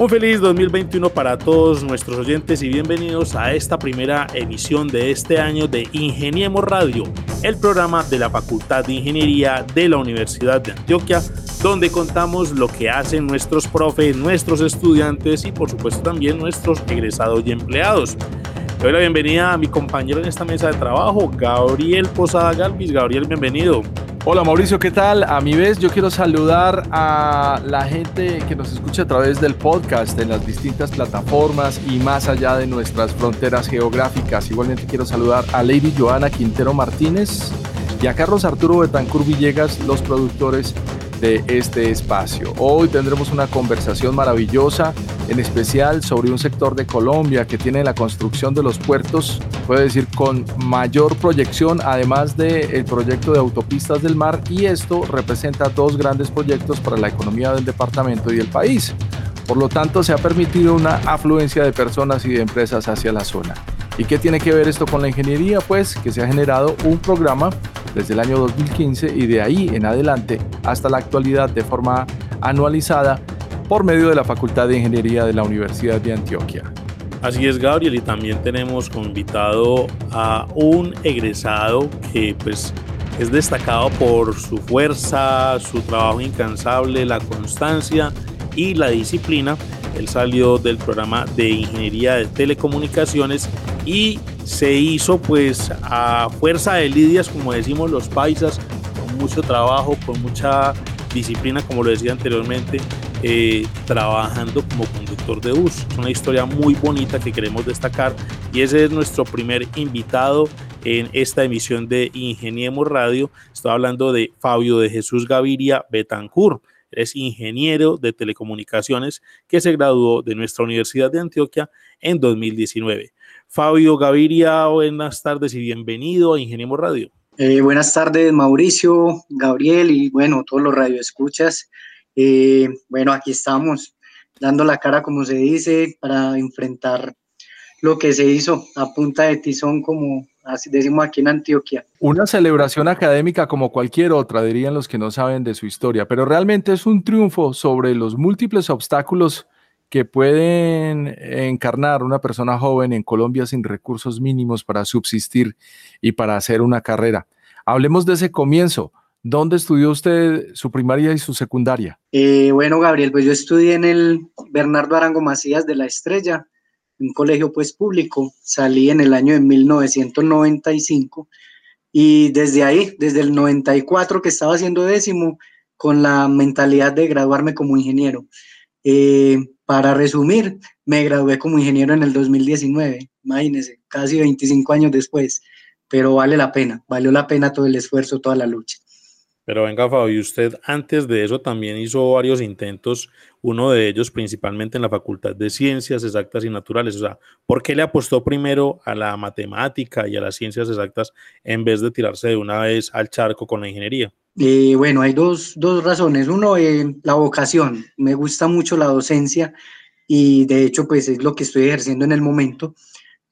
Un feliz 2021 para todos nuestros oyentes y bienvenidos a esta primera emisión de este año de Ingeniemos Radio, el programa de la Facultad de Ingeniería de la Universidad de Antioquia, donde contamos lo que hacen nuestros profes, nuestros estudiantes y por supuesto también nuestros egresados y empleados. Le doy la bienvenida a mi compañero en esta mesa de trabajo, Gabriel Posada Galvis. Gabriel, bienvenido. Hola Mauricio, ¿qué tal? A mi vez yo quiero saludar a la gente que nos escucha a través del podcast en las distintas plataformas y más allá de nuestras fronteras geográficas. Igualmente quiero saludar a Lady Joana Quintero Martínez y a Carlos Arturo Betancur Villegas, los productores de este espacio. Hoy tendremos una conversación maravillosa, en especial sobre un sector de Colombia que tiene la construcción de los puertos, puede decir, con mayor proyección, además del proyecto de autopistas del mar, y esto representa dos grandes proyectos para la economía del departamento y el país. Por lo tanto, se ha permitido una afluencia de personas y de empresas hacia la zona. ¿Y qué tiene que ver esto con la ingeniería? Pues que se ha generado un programa desde el año 2015 y de ahí en adelante hasta la actualidad de forma anualizada por medio de la Facultad de Ingeniería de la Universidad de Antioquia. Así es, Gabriel, y también tenemos como invitado a un egresado que pues es destacado por su fuerza, su trabajo incansable, la constancia y la disciplina. Él salió del programa de Ingeniería de Telecomunicaciones y se hizo pues a fuerza de lidias, como decimos los paisas, con mucho trabajo, con mucha disciplina, como lo decía anteriormente, eh, trabajando como conductor de bus. Es una historia muy bonita que queremos destacar y ese es nuestro primer invitado en esta emisión de Ingeniemos Radio. Estoy hablando de Fabio de Jesús Gaviria Betancur. Es ingeniero de telecomunicaciones que se graduó de nuestra Universidad de Antioquia en 2019. Fabio Gaviria, buenas tardes y bienvenido a Ingeniemos Radio. Eh, buenas tardes, Mauricio, Gabriel y bueno, todos los radioescuchas. Eh, bueno, aquí estamos dando la cara, como se dice, para enfrentar lo que se hizo a punta de tizón, como así decimos aquí en Antioquia. Una celebración académica como cualquier otra, dirían los que no saben de su historia, pero realmente es un triunfo sobre los múltiples obstáculos que pueden encarnar una persona joven en Colombia sin recursos mínimos para subsistir y para hacer una carrera. Hablemos de ese comienzo. ¿Dónde estudió usted su primaria y su secundaria? Eh, bueno, Gabriel, pues yo estudié en el Bernardo Arango Macías de la Estrella, un colegio pues público. Salí en el año de 1995 y desde ahí, desde el 94 que estaba haciendo décimo, con la mentalidad de graduarme como ingeniero. Eh, para resumir, me gradué como ingeniero en el 2019, imagínense, casi 25 años después, pero vale la pena, valió la pena todo el esfuerzo, toda la lucha. Pero venga, Fabio, usted antes de eso también hizo varios intentos, uno de ellos principalmente en la Facultad de Ciencias Exactas y Naturales. O sea, ¿por qué le apostó primero a la matemática y a las ciencias exactas en vez de tirarse de una vez al charco con la ingeniería? Eh, bueno, hay dos, razones. Uno, eh, la vocación. Me gusta mucho la docencia y de hecho, pues es lo que estoy ejerciendo en el momento.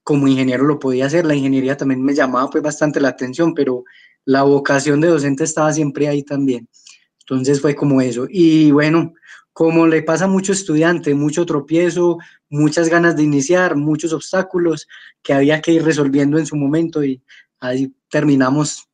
Como ingeniero lo podía hacer, la ingeniería también me llamaba pues bastante la atención, pero la vocación de docente estaba siempre ahí también. Entonces fue como eso. Y bueno, como le pasa a mucho estudiante, mucho tropiezo, muchas ganas de iniciar, muchos obstáculos que había que ir resolviendo en su momento y ahí terminamos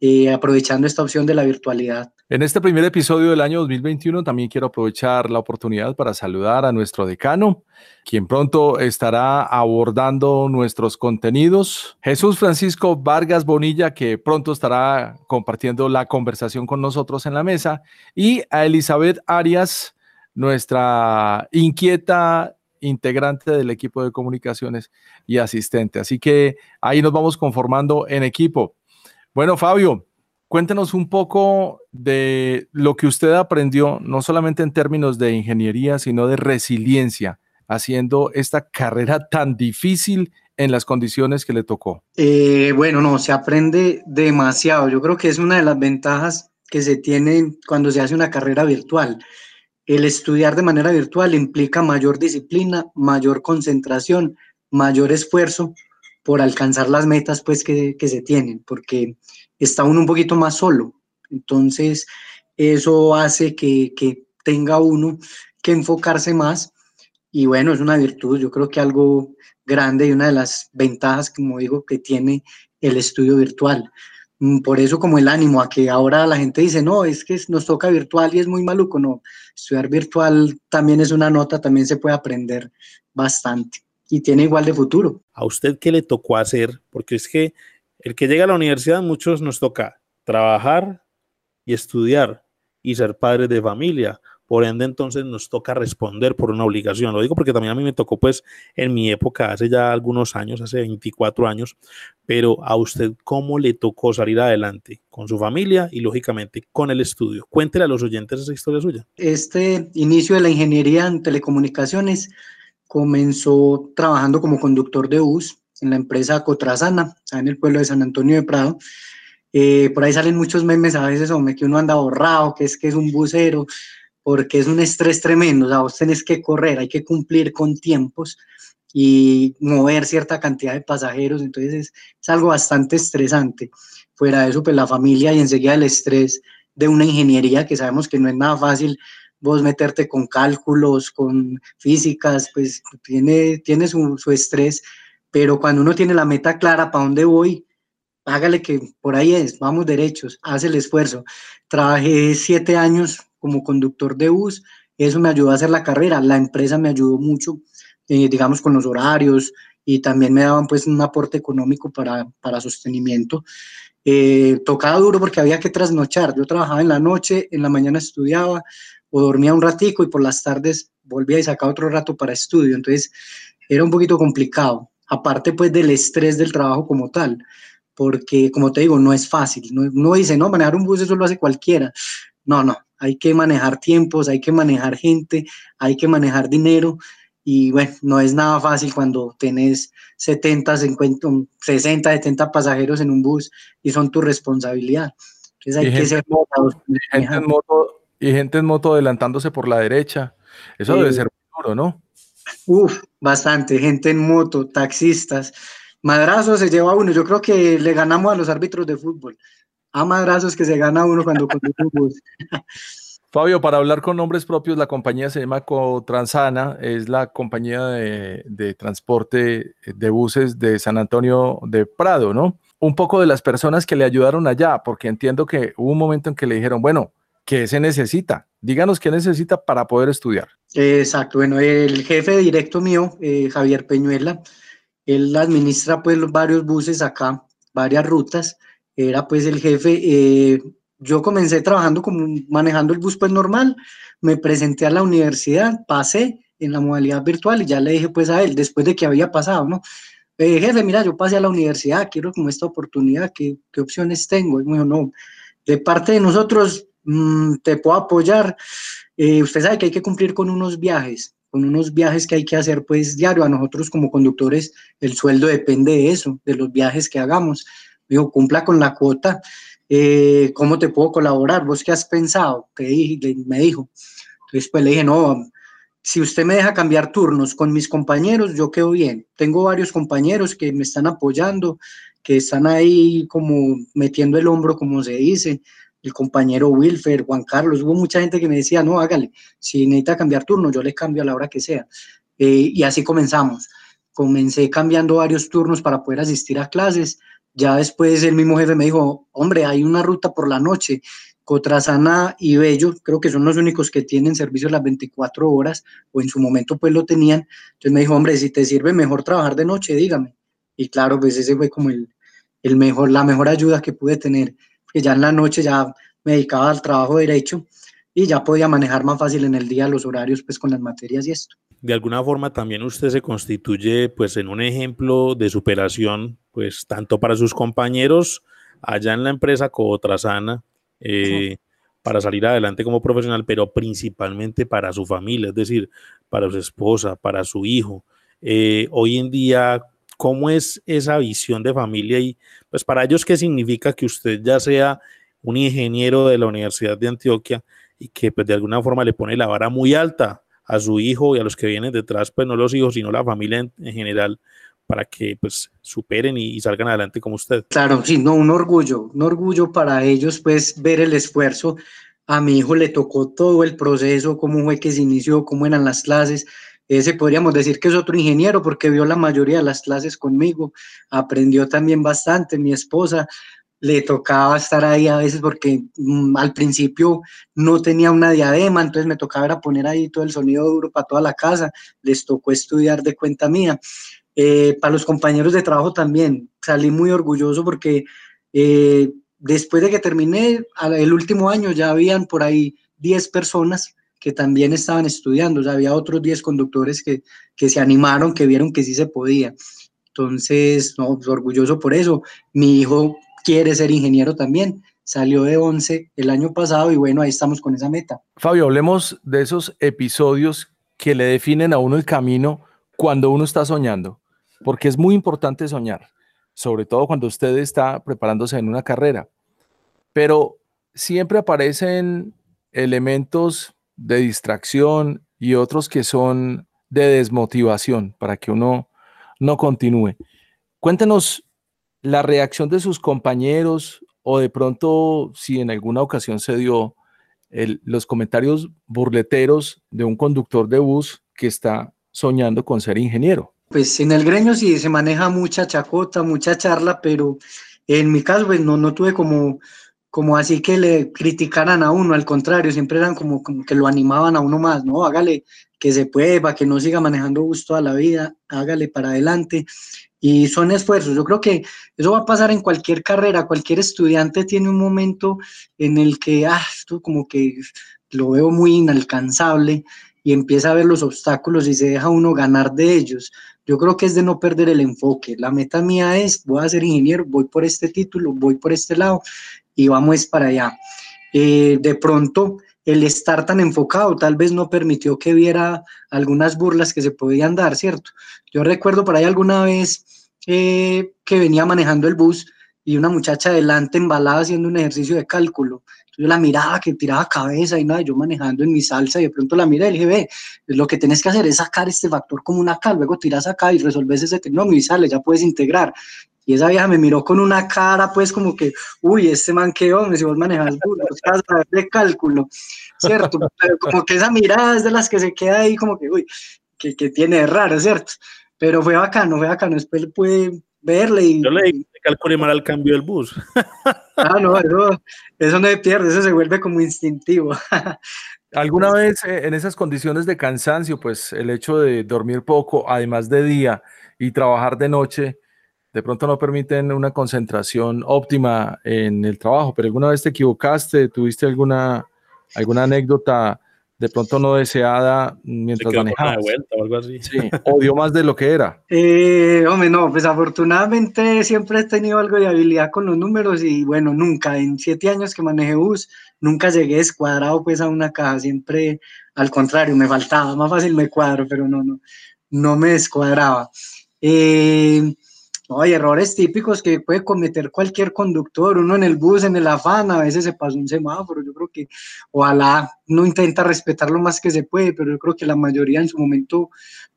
eh, aprovechando esta opción de la virtualidad. En este primer episodio del año 2021 también quiero aprovechar la oportunidad para saludar a nuestro decano, quien pronto estará abordando nuestros contenidos. Jesús Francisco Vargas Bonilla, que pronto estará compartiendo la conversación con nosotros en la mesa. Y a Elizabeth Arias, nuestra inquieta integrante del equipo de comunicaciones y asistente. Así que ahí nos vamos conformando en equipo. Bueno, Fabio, cuéntenos un poco de lo que usted aprendió, no solamente en términos de ingeniería, sino de resiliencia, haciendo esta carrera tan difícil en las condiciones que le tocó. Eh, bueno, no, se aprende demasiado. Yo creo que es una de las ventajas que se tiene cuando se hace una carrera virtual. El estudiar de manera virtual implica mayor disciplina, mayor concentración, mayor esfuerzo por alcanzar las metas pues que, se tienen, porque está uno un poquito más solo. Entonces, eso hace que, que tenga uno que enfocarse más y bueno, es una virtud, yo creo que algo grande y una de las ventajas, como digo, que tiene el estudio virtual. Mm, por eso como el ánimo a que ahora la gente dice, no, es que nos toca virtual y es muy maluco, no, estudiar virtual también es una nota, también se puede aprender bastante y tiene igual de futuro. ¿A usted qué le tocó hacer? Porque es que el que llega a la universidad, muchos nos toca trabajar y estudiar y ser padres de familia. Por ende, entonces nos toca responder por una obligación. Lo digo porque también a mí me tocó, pues, en mi época, hace ya algunos años, hace 24 años, pero a usted, ¿cómo le tocó salir adelante con su familia y, lógicamente, con el estudio? Cuéntele a los oyentes esa historia suya. Este inicio de la ingeniería en telecomunicaciones comenzó trabajando como conductor de bus en la empresa Cotrazana, en el pueblo de San Antonio de Prado. Eh, por ahí salen muchos memes a veces, hombre, que uno anda borrado, que es que es un busero, porque es un estrés tremendo, o sea, vos tenés que correr, hay que cumplir con tiempos y mover cierta cantidad de pasajeros, entonces es, es, algo bastante estresante. Fuera de eso, pues la familia y enseguida el estrés de una ingeniería que sabemos que no es nada fácil vos meterte con cálculos, con físicas, pues tiene, tiene su, su estrés, pero cuando uno tiene la meta clara para dónde voy, hágale que por ahí es, vamos derechos, hace el esfuerzo. Trabajé siete años como conductor de bus, eso me ayudó a hacer la carrera, la empresa me ayudó mucho, eh, digamos, con los horarios y también me daban pues un aporte económico para, para sostenimiento. Eh, tocaba duro porque había que trasnochar, yo trabajaba en la noche, en la mañana estudiaba o dormía un ratico y por las tardes volvía y sacaba otro rato para estudio, entonces era un poquito complicado, aparte pues del estrés del trabajo como tal, porque como te digo, no es fácil, no, uno dice, no, manejar un bus eso lo hace cualquiera, no, no, hay que manejar tiempos, hay que manejar gente, hay que manejar dinero y bueno, no es nada fácil cuando tenés 70, 50, 60, 70 pasajeros en un bus y son tu responsabilidad. Entonces hay que ser gente en moto, y gente en moto adelantándose por la derecha. Eso debe ser duro, ¿no? Uf, bastante, gente en moto, taxistas. Madrazo se lleva uno. Yo creo que le ganamos a los árbitros de fútbol a madrazos que se gana uno cuando conduce un bus. Fabio, para hablar con nombres propios, la compañía se llama Cotransana, es la compañía de, transporte de buses de San Antonio de Prado, ¿no? Un poco de las personas que le ayudaron allá, porque entiendo que hubo un momento en que le dijeron, bueno, ¿qué se necesita? Díganos qué necesita para poder estudiar. Exacto, bueno, el jefe directo mío, eh, Javier Peñuela, él administra pues varios buses acá, varias rutas, era pues el jefe. Eh, yo comencé trabajando como manejando el bus pues normal, me presenté a la universidad, pasé en la modalidad virtual y ya le dije pues a él, después de que había pasado, ¿no? Eh, jefe, mira, yo pasé a la universidad, quiero como esta oportunidad, ¿qué, qué opciones tengo? Y me dijo, no, de parte de nosotros te puedo apoyar. Eh, usted sabe que hay que cumplir con unos viajes, con unos viajes que hay que hacer pues diario. A nosotros como conductores el sueldo depende de eso, de los viajes que hagamos dijo, cumpla con la cuota, eh, ¿cómo te puedo colaborar? ¿Vos qué has pensado? ¿Qué me dijo. Entonces, pues le dije, no, si usted me deja cambiar turnos con mis compañeros, yo quedo bien. Tengo varios compañeros que me están apoyando, que están ahí como metiendo el hombro, como se dice. El compañero Wilfer, Juan Carlos, hubo mucha gente que me decía, no, hágale, si necesita cambiar turno, yo le cambio a la hora que sea. Eh, y así comenzamos. Comencé cambiando varios turnos para poder asistir a clases ya después el mismo jefe me dijo, hombre, hay una ruta por la noche, Cotrasana y Bello, creo que son los únicos que tienen servicio las 24 horas, o en su momento pues lo tenían. Entonces me dijo, hombre, si te sirve mejor trabajar de noche, dígame. Y claro, pues ese fue como el, el mejor, la mejor ayuda que pude tener, porque ya en la noche ya me dedicaba al trabajo derecho y ya podía manejar más fácil en el día los horarios pues con las materias y esto de alguna forma también usted se constituye pues en un ejemplo de superación pues tanto para sus compañeros allá en la empresa como Trasana eh, para salir adelante como profesional, pero principalmente para su familia, es decir, para su esposa, para su hijo. Eh, hoy en día, ¿cómo es esa visión de familia y pues para ellos qué significa que usted ya sea un ingeniero de la Universidad de Antioquia y que pues de alguna forma le pone la vara muy alta a su hijo y a los que vienen detrás, pues no los hijos, sino la familia en, general, para que pues superen y, salgan adelante como usted. Claro, sí, no, un orgullo, un orgullo para ellos pues ver el esfuerzo. A mi hijo le tocó todo el proceso, cómo fue que se inició, cómo eran las clases. Ese podríamos decir que es otro ingeniero porque vio la mayoría de las clases conmigo, aprendió también bastante, mi esposa, le tocaba estar ahí a veces porque mm, al principio no tenía una diadema, entonces me tocaba era poner ahí todo el sonido duro para toda la casa, les tocó estudiar de cuenta mía. Eh, para los compañeros de trabajo también, salí muy orgulloso porque eh, después de que terminé el último año ya habían por ahí 10 personas que también estaban estudiando, o había otros 10 conductores que, que se animaron, que vieron que sí se podía. Entonces, no, pues, orgulloso por eso. Mi hijo quiere ser ingeniero también. Salió de 11 el año pasado y bueno, ahí estamos con esa meta. Fabio, hablemos de esos episodios que le definen a uno el camino cuando uno está soñando, porque es muy importante soñar, sobre todo cuando usted está preparándose en una carrera. Pero siempre aparecen elementos de distracción y otros que son de desmotivación para que uno no continúe. Cuéntenos la reacción de sus compañeros o de pronto si en alguna ocasión se dio los comentarios burleteros de un conductor de bus que está soñando con ser ingeniero. Pues en el gremio sí se maneja mucha chacota, mucha charla, pero en mi caso pues no, no tuve como, como así que le criticaran a uno, al contrario, siempre eran como, como que lo animaban a uno más, ¿no? Hágale que se puede, para que no siga manejando bus toda la vida, hágale para adelante y son esfuerzos. Yo creo que eso va a pasar en cualquier carrera, cualquier estudiante tiene un momento en el que, ah, esto como que lo veo muy inalcanzable y empieza a ver los obstáculos y se deja uno ganar de ellos. Yo creo que es de no perder el enfoque. La meta mía es, voy a ser ingeniero, voy por este título, voy por este lado y vamos para allá. Eh, de pronto, el estar tan enfocado tal vez no permitió que viera algunas burlas que se podían dar, ¿cierto? Yo recuerdo por ahí alguna vez eh, que venía manejando el bus y una muchacha adelante embalada haciendo un ejercicio de cálculo. Yo la miraba que tiraba cabeza y nada, yo manejando en mi salsa y de pronto la miré y le dije, ve, lo que tienes que hacer es sacar este factor como una acá, luego tiras acá y resolves ese trinomio y sale, ya puedes integrar. Y esa vieja me miró con una cara, pues, como que, uy, este man qué hombre, si vos manejas burros, vas a de cálculo, ¿cierto? Pero como que esa mirada es de las que se queda ahí, como que, uy, que, que tiene raro, ¿cierto? Pero fue bacano, fue bacano, después pude verle y... Yo le calculé mal al cambio del bus. ah, no, eso, eso no se pierde, eso se vuelve como instintivo. ¿Alguna vez eh, en esas condiciones de cansancio, pues el hecho de dormir poco, además de día, y trabajar de noche, de pronto no permiten una concentración óptima en el trabajo, pero alguna vez te equivocaste, tuviste alguna, alguna anécdota de pronto no deseada mientras manejabas. o algo así. Sí, o dio más de lo que era. Eh, hombre, no, pues afortunadamente siempre he tenido algo de habilidad con los números y bueno, nunca, en siete años que manejé bus, nunca llegué descuadrado pues a una caja, siempre al contrario, me faltaba, más fácil me cuadro, pero no, no, no me descuadraba. Eh, no, hay errores típicos que puede cometer cualquier conductor, uno en el bus, en el afán, a veces se pasa un semáforo, yo creo que ojalá no intenta respetar lo más que se puede, pero yo creo que la mayoría en su momento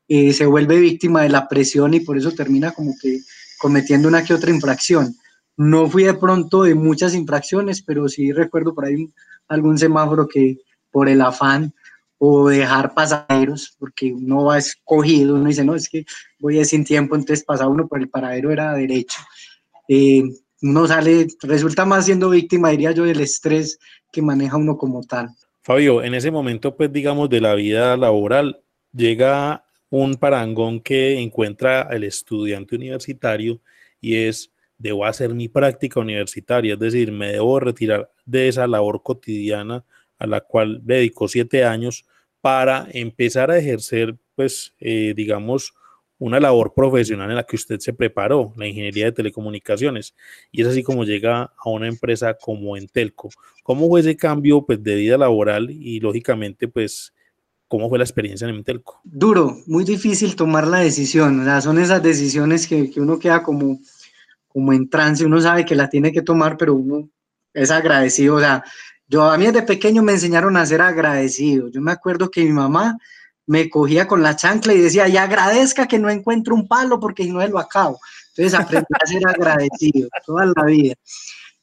eh, se vuelve víctima de la presión y por eso termina como que cometiendo una que otra infracción. No fui de pronto de muchas infracciones, pero sí recuerdo por ahí algún semáforo que por el afán o dejar pasajeros, porque uno va escogido, uno dice, no, es que voy a sin tiempo, entonces pasa uno por el paradero era derecho. Eh, uno sale, resulta más siendo víctima, diría yo, del estrés que maneja uno como tal. Fabio, en ese momento, pues digamos, de la vida laboral, llega un parangón que encuentra el estudiante universitario y es, debo hacer mi práctica universitaria, es decir, me debo retirar de esa labor cotidiana a la cual dedicó siete años para empezar a ejercer, pues, eh, digamos, una labor profesional en la que usted se preparó, la ingeniería de telecomunicaciones, y es así como llega a una empresa como Entelco. ¿Cómo fue ese cambio pues, de vida laboral y lógicamente, pues, cómo fue la experiencia en Entelco? Duro, muy difícil tomar la decisión, o sea, son esas decisiones que, que uno queda como, como en trance, uno sabe que la tiene que tomar, pero uno es agradecido, o sea, yo a mí desde pequeño me enseñaron a ser agradecido. Yo me acuerdo que mi mamá me cogía con la chancla y decía, y agradezca que no encuentro un palo porque no lo acabo. Entonces aprendí a ser agradecido toda la vida.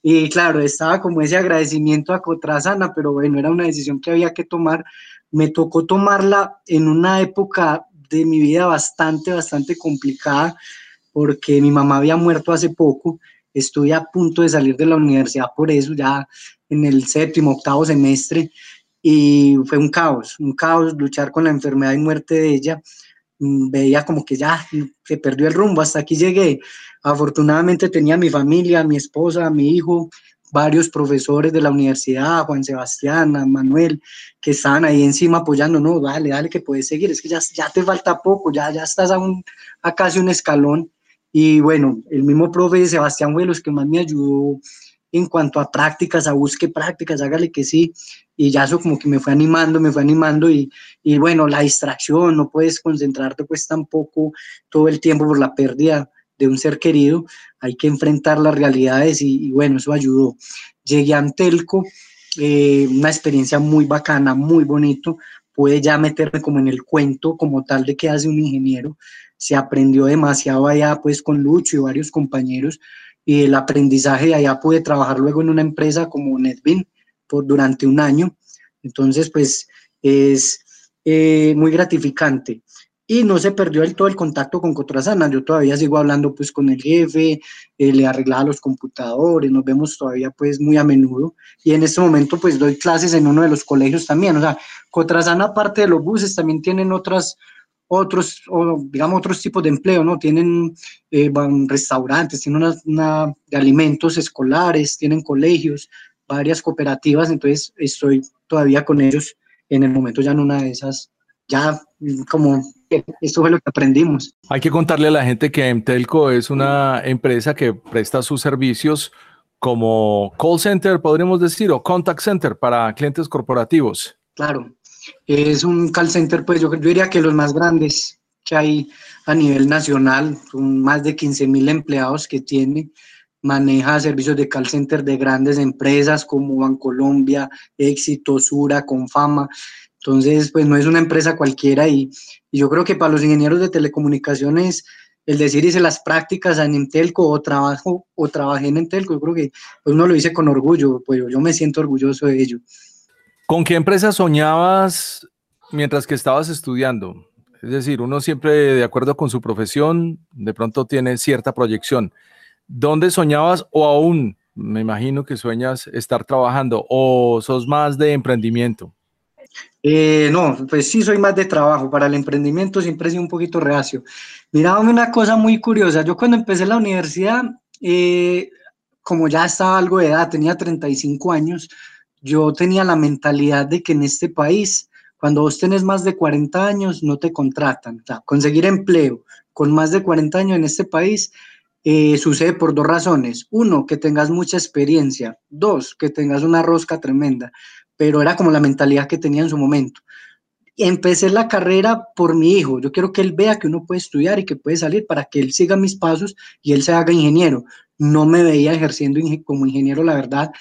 Y claro, estaba como ese agradecimiento a Cotrasana, pero bueno, era una decisión que había que tomar. Me tocó tomarla en una época de mi vida bastante, bastante complicada, porque mi mamá había muerto hace poco. Estuve a punto de salir de la universidad por eso, ya en el séptimo, octavo semestre, y fue un caos, un caos luchar con la enfermedad y muerte de ella. Mm, veía como que ya se perdió el rumbo, hasta aquí llegué. Afortunadamente tenía mi familia, mi esposa, mi hijo, varios profesores de la universidad, Juan Sebastián, Manuel, que estaban ahí encima apoyando, no, dale, dale, que puedes seguir, es que ya, ya te falta poco, ya, ya estás a, un, a casi un escalón. Y bueno, el mismo profe Sebastián fue los que más me ayudó en cuanto a prácticas, a busque prácticas, hágale que sí, y ya eso como que me fue animando, me fue animando y, y bueno, la distracción, no puedes concentrarte pues tampoco todo el tiempo por la pérdida de un ser querido, hay que enfrentar las realidades y, bueno, eso ayudó. Llegué a Antelco, eh, una experiencia muy bacana, muy bonito, pude ya meterme como en el cuento como tal de qué hace un ingeniero, se aprendió demasiado allá pues con Lucho y varios compañeros, y el aprendizaje de allá pude trabajar luego en una empresa como Netbin por, durante un año. Entonces, pues es eh, muy gratificante. Y no se perdió del todo el contacto con Cotrasana. Yo todavía sigo hablando pues con el jefe, eh, le arreglaba los computadores, nos vemos todavía pues muy a menudo. Y en este momento pues doy clases en uno de los colegios también. O sea, Cotrasana aparte de los buses también tienen otras otros, o digamos, otros tipos de empleo, ¿no? Tienen eh, restaurantes, tienen una, una, de alimentos escolares, tienen colegios, varias cooperativas, entonces estoy todavía con ellos en el momento ya en una de esas, ya como esto fue lo que aprendimos. Hay que contarle a la gente que Emtelco es una empresa que presta sus servicios como call center, podríamos decir, o contact center para clientes corporativos. Claro, es un call center, pues yo, diría que los más grandes que hay a nivel nacional, son más de 15 mil empleados que tiene, maneja servicios de call center de grandes empresas como Bancolombia, Éxito, Sura, Confama. Entonces, pues no es una empresa cualquiera y, yo creo que para los ingenieros de telecomunicaciones, el decir hice las prácticas en Intelco o trabajo o trabajé en Intelco, yo creo que pues uno lo dice con orgullo, pues yo me siento orgulloso de ello. ¿Con qué empresa soñabas mientras que estabas estudiando? Es decir, uno siempre, de acuerdo con su profesión, de pronto tiene cierta proyección. ¿Dónde soñabas o aún, me imagino que sueñas estar trabajando o sos más de emprendimiento? Eh, no, pues sí soy más de trabajo. Para el emprendimiento siempre he sido un poquito reacio. Mira, una cosa muy curiosa. Yo cuando empecé la universidad, eh, como ya estaba algo de edad, tenía 35 años, yo tenía la mentalidad de que en este país, cuando vos tenés más de 40 años, no te contratan. O conseguir empleo con más de 40 años en este país eh, sucede por dos razones. Uno, que tengas mucha experiencia. Dos, que tengas una rosca tremenda. Pero era como la mentalidad que tenía en su momento. Empecé la carrera por mi hijo. Yo quiero que él vea que uno puede estudiar y que puede salir para que él siga mis pasos y él se haga ingeniero. No me veía ejerciendo como ingeniero, la verdad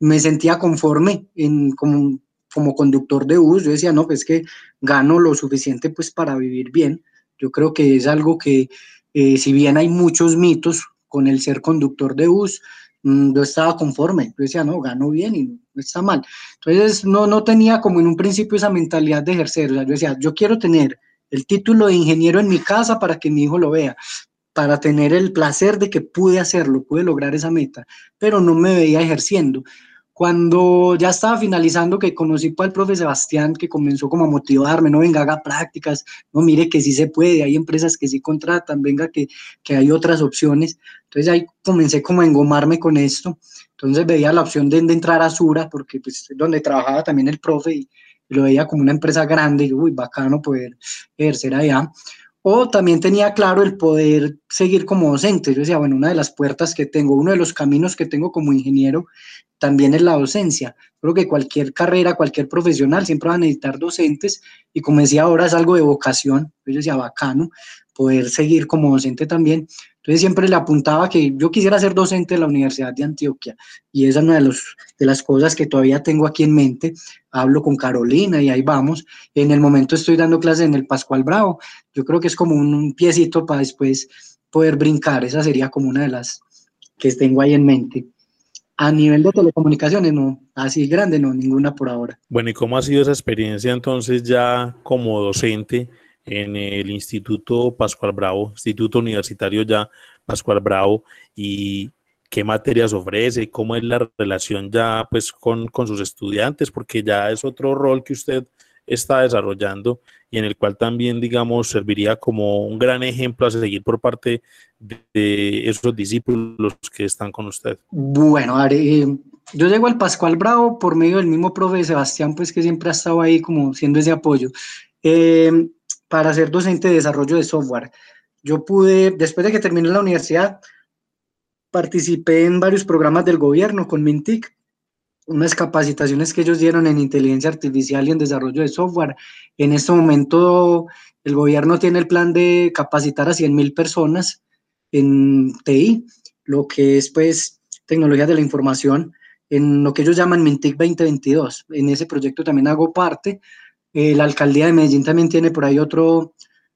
me sentía conforme en, como, como conductor de bus. Yo decía, no, pues que gano lo suficiente pues para vivir bien. Yo creo que es algo que, eh, si bien hay muchos mitos con el ser conductor de bus, mm, yo estaba conforme. Yo decía, no, gano bien y no, está mal. Entonces, no, no tenía como en un principio esa mentalidad de ejercer. O sea, yo decía, yo quiero tener el título de ingeniero en mi casa para que mi hijo lo vea, para tener el placer de que pude hacerlo, pude lograr esa meta, pero no me veía ejerciendo. Cuando ya estaba finalizando, que conocí al profe Sebastián, que comenzó como a motivarme, no venga, haga prácticas, no mire que sí se puede, hay empresas que sí contratan, venga que, que hay otras opciones. Entonces ahí comencé como a engomarme con esto. Entonces veía la opción de, entrar a Sura, porque pues donde trabajaba también el profe y, lo veía como una empresa grande y uy, bacano poder ejercer allá o también tenía claro el poder seguir como docente. Yo decía, bueno, una de las puertas que tengo, uno de los caminos que tengo como ingeniero también es la docencia. Creo que cualquier carrera, cualquier profesional siempre va a necesitar docentes y como decía ahora es algo de vocación. Yo decía, bacano, poder seguir como docente también. Entonces siempre le apuntaba que yo quisiera ser docente de la Universidad de Antioquia y esa es una de, los, de las cosas que todavía tengo aquí en mente. Hablo con Carolina y ahí vamos. En el momento estoy dando clases en el Pascual Bravo. Yo creo que es como un, piecito para después poder brincar. Esa sería como una de las que tengo ahí en mente. A nivel de telecomunicaciones, no, así grande, no, ninguna por ahora. Bueno, ¿y cómo ha sido esa experiencia entonces ya como docente? En el Instituto Pascual Bravo, Instituto Universitario ya Pascual Bravo, y qué materias ofrece, cómo es la relación ya pues con, sus estudiantes, porque ya es otro rol que usted está desarrollando y en el cual también, digamos, serviría como un gran ejemplo a seguir por parte de, esos discípulos que están con usted. Bueno, eh, yo llego al Pascual Bravo por medio del mismo profe Sebastián, pues que siempre ha estado ahí como siendo ese apoyo. Eh, para ser docente de desarrollo de software. Yo pude, después de que terminé la universidad, participé en varios programas del gobierno con Mintic, unas capacitaciones que ellos dieron en inteligencia artificial y en desarrollo de software. En este momento, el gobierno tiene el plan de capacitar a 100.000 personas en TI, lo que es pues tecnología de la información, en lo que ellos llaman Mintic 2022. En ese proyecto también hago parte. Eh, la alcaldía de Medellín también tiene por ahí otro,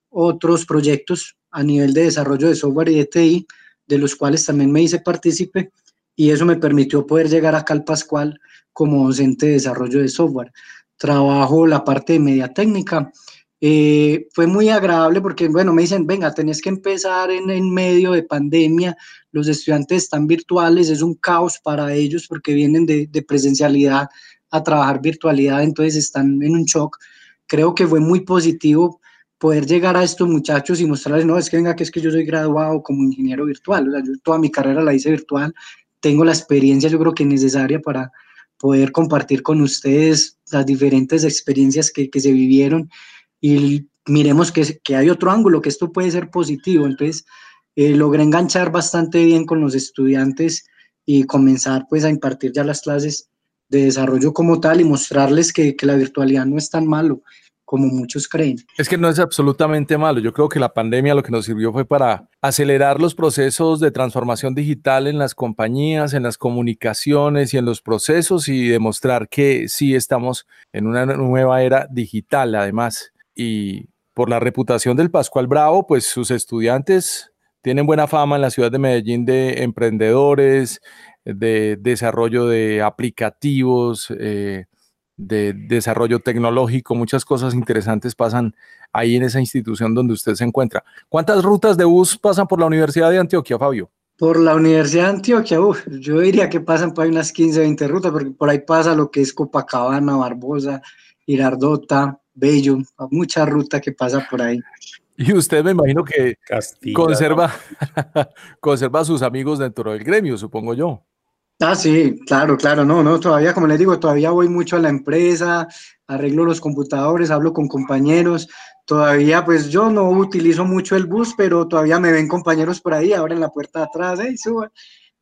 otros proyectos a nivel de desarrollo de software y de TI, de los cuales también me hice partícipe y eso me permitió poder llegar acá al Pascual como docente de desarrollo de software. Trabajo la parte de media técnica. Eh, fue muy agradable porque, bueno, me dicen, venga, tenés que empezar en, en medio de pandemia, los estudiantes están virtuales, es un caos para ellos porque vienen de, de presencialidad a trabajar virtualidad, entonces están en un shock. Creo que fue muy positivo poder llegar a estos muchachos y mostrarles, no, es que venga, que es que yo soy graduado como ingeniero virtual, o sea, yo toda mi carrera la hice virtual, tengo la experiencia yo creo que necesaria para poder compartir con ustedes las diferentes experiencias que, que se vivieron y miremos que, que, hay otro ángulo, que esto puede ser positivo, entonces eh, logré enganchar bastante bien con los estudiantes y comenzar pues a impartir ya las clases de desarrollo como tal y mostrarles que, la virtualidad no es tan malo como muchos creen. Es que no es absolutamente malo. Yo creo que la pandemia lo que nos sirvió fue para acelerar los procesos de transformación digital en las compañías, en las comunicaciones y en los procesos y demostrar que sí estamos en una nueva era digital además. Y por la reputación del Pascual Bravo, pues sus estudiantes tienen buena fama en la ciudad de Medellín de emprendedores, de desarrollo de aplicativos, eh, de desarrollo tecnológico, muchas cosas interesantes pasan ahí en esa institución donde usted se encuentra. ¿Cuántas rutas de bus pasan por la Universidad de Antioquia, Fabio? Por la Universidad de Antioquia, yo diría que pasan por ahí unas 15, 20 rutas, porque por ahí pasa lo que es Copacabana, Barbosa, Girardota, Bello, mucha ruta que pasa por ahí. Y usted me imagino que conserva, conserva a sus amigos dentro del gremio, supongo yo. Ah, sí, claro, claro, no, no, todavía, como les digo, todavía voy mucho a la empresa, arreglo los computadores, hablo con compañeros, todavía, pues yo no utilizo mucho el bus, pero todavía me ven compañeros por ahí, abren la puerta de atrás, y suban,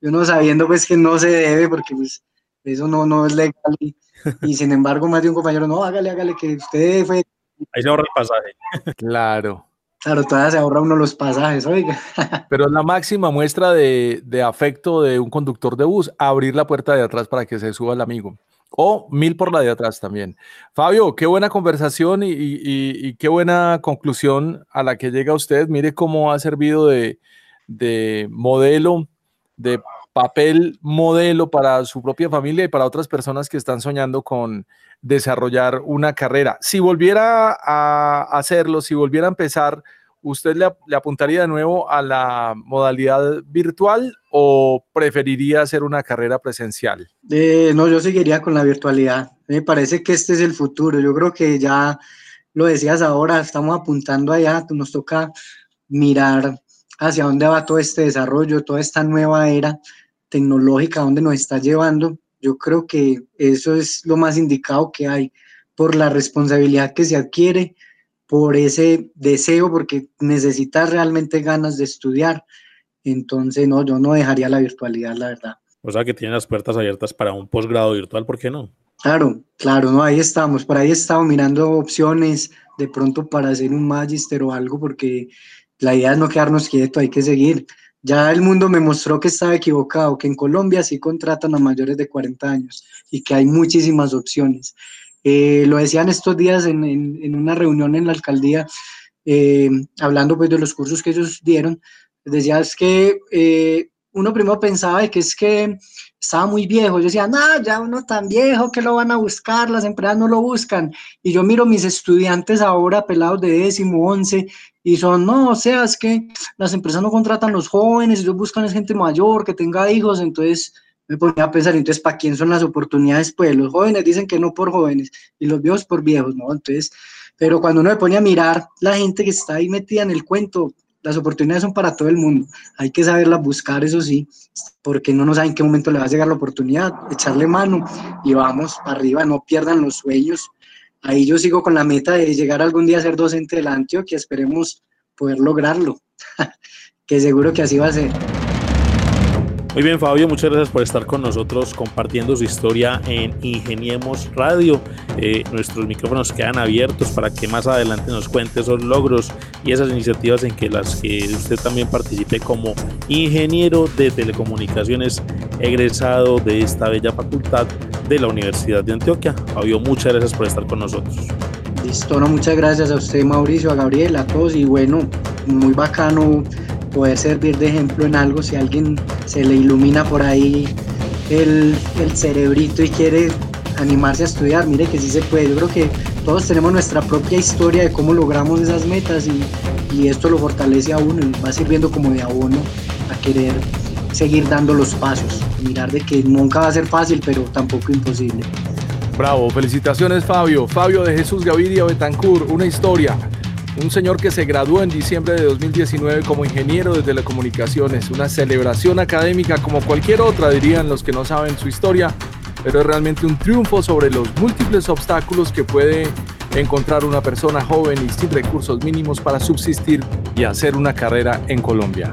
y uno sabiendo pues que no se debe, porque pues eso no, no es legal, y, sin embargo más de un compañero, no, hágale, hágale, que usted fue... Ahí se ahorra el pasaje. Claro. Claro, todavía se ahorra uno los pasajes, oiga. Pero la máxima muestra de, afecto de un conductor de bus, abrir la puerta de atrás para que se suba el amigo. O mil por la de atrás también. Fabio, qué buena conversación y, qué buena conclusión a la que llega usted. Mire cómo ha servido de, de modelo, de papel modelo para su propia familia y para otras personas que están soñando con desarrollar una carrera. Si volviera a hacerlo, si volviera a empezar, ¿usted le, apuntaría de nuevo a la modalidad virtual o preferiría hacer una carrera presencial? Eh, no, yo seguiría con la virtualidad. Me parece que este es el futuro. Yo creo que ya lo decías ahora, estamos apuntando allá, nos toca mirar hacia dónde va todo este desarrollo, toda esta nueva era tecnológica, dónde nos está llevando yo creo que eso es lo más indicado que hay por la responsabilidad que se adquiere, por ese deseo, porque necesitas realmente ganas de estudiar. Entonces, no, yo no dejaría la virtualidad, la verdad. O sea, que tiene las puertas abiertas para un posgrado virtual, ¿por qué no? Claro, claro, no, ahí estamos, por ahí estamos mirando opciones de pronto para hacer un magister o algo, porque la idea es no quedarnos quietos, hay que seguir. Ya el mundo me mostró que estaba equivocado, que en Colombia sí contratan a mayores de 40 años y que hay muchísimas opciones. Eh, lo decían estos días en, una reunión en la alcaldía, eh, hablando pues de los cursos que ellos dieron, decía es que eh, uno primero pensaba que es que estaba muy viejo. Yo decía, no, ya uno tan viejo que lo van a buscar, las empresas no lo buscan. Y yo miro mis estudiantes ahora, pelados de décimo, once, y son, no, o sea, es que las empresas no contratan los jóvenes, ellos buscan es gente mayor que tenga hijos, entonces me ponía a pensar, entonces, ¿para quién son las oportunidades? Pues los jóvenes dicen que no por jóvenes y los viejos por viejos, ¿no? Entonces, pero cuando uno me pone a mirar la gente que está ahí metida en el cuento, las oportunidades son para todo el mundo. Hay que saberlas buscar, eso sí, porque no nos sabe en qué momento le va a llegar la oportunidad, echarle mano y vamos para arriba, no pierdan los sueños. Ahí yo sigo con la meta de llegar algún día a ser docente de la Antioquia, esperemos poder lograrlo, que seguro que así va a ser. Muy bien, Fabio, muchas gracias por estar con nosotros compartiendo su historia en Ingeniemos Radio. Eh, nuestros micrófonos quedan abiertos para que más adelante nos cuente esos logros y esas iniciativas en que las que usted también participe como ingeniero de telecomunicaciones egresado de esta bella facultad de la Universidad de Antioquia. Fabio, muchas gracias por estar con nosotros. Listo, no, muchas gracias a usted, Mauricio, a Gabriel, a todos y bueno, muy bacano poder servir de ejemplo en algo, si alguien se le ilumina por ahí el, el cerebrito y quiere animarse a estudiar, mire que sí se puede. Yo creo que todos tenemos nuestra propia historia de cómo logramos esas metas y, y esto lo fortalece a uno y va sirviendo como de abono a querer seguir dando los pasos, mirar de que nunca va a ser fácil, pero tampoco imposible. Bravo, felicitaciones Fabio. Fabio de Jesús Gaviria Betancur, una historia un señor que se graduó en diciembre de 2019 como ingeniero de telecomunicaciones, una celebración académica como cualquier otra, dirían los que no saben su historia, pero es realmente un triunfo sobre los múltiples obstáculos que puede encontrar una persona joven y sin recursos mínimos para subsistir y hacer una carrera en Colombia.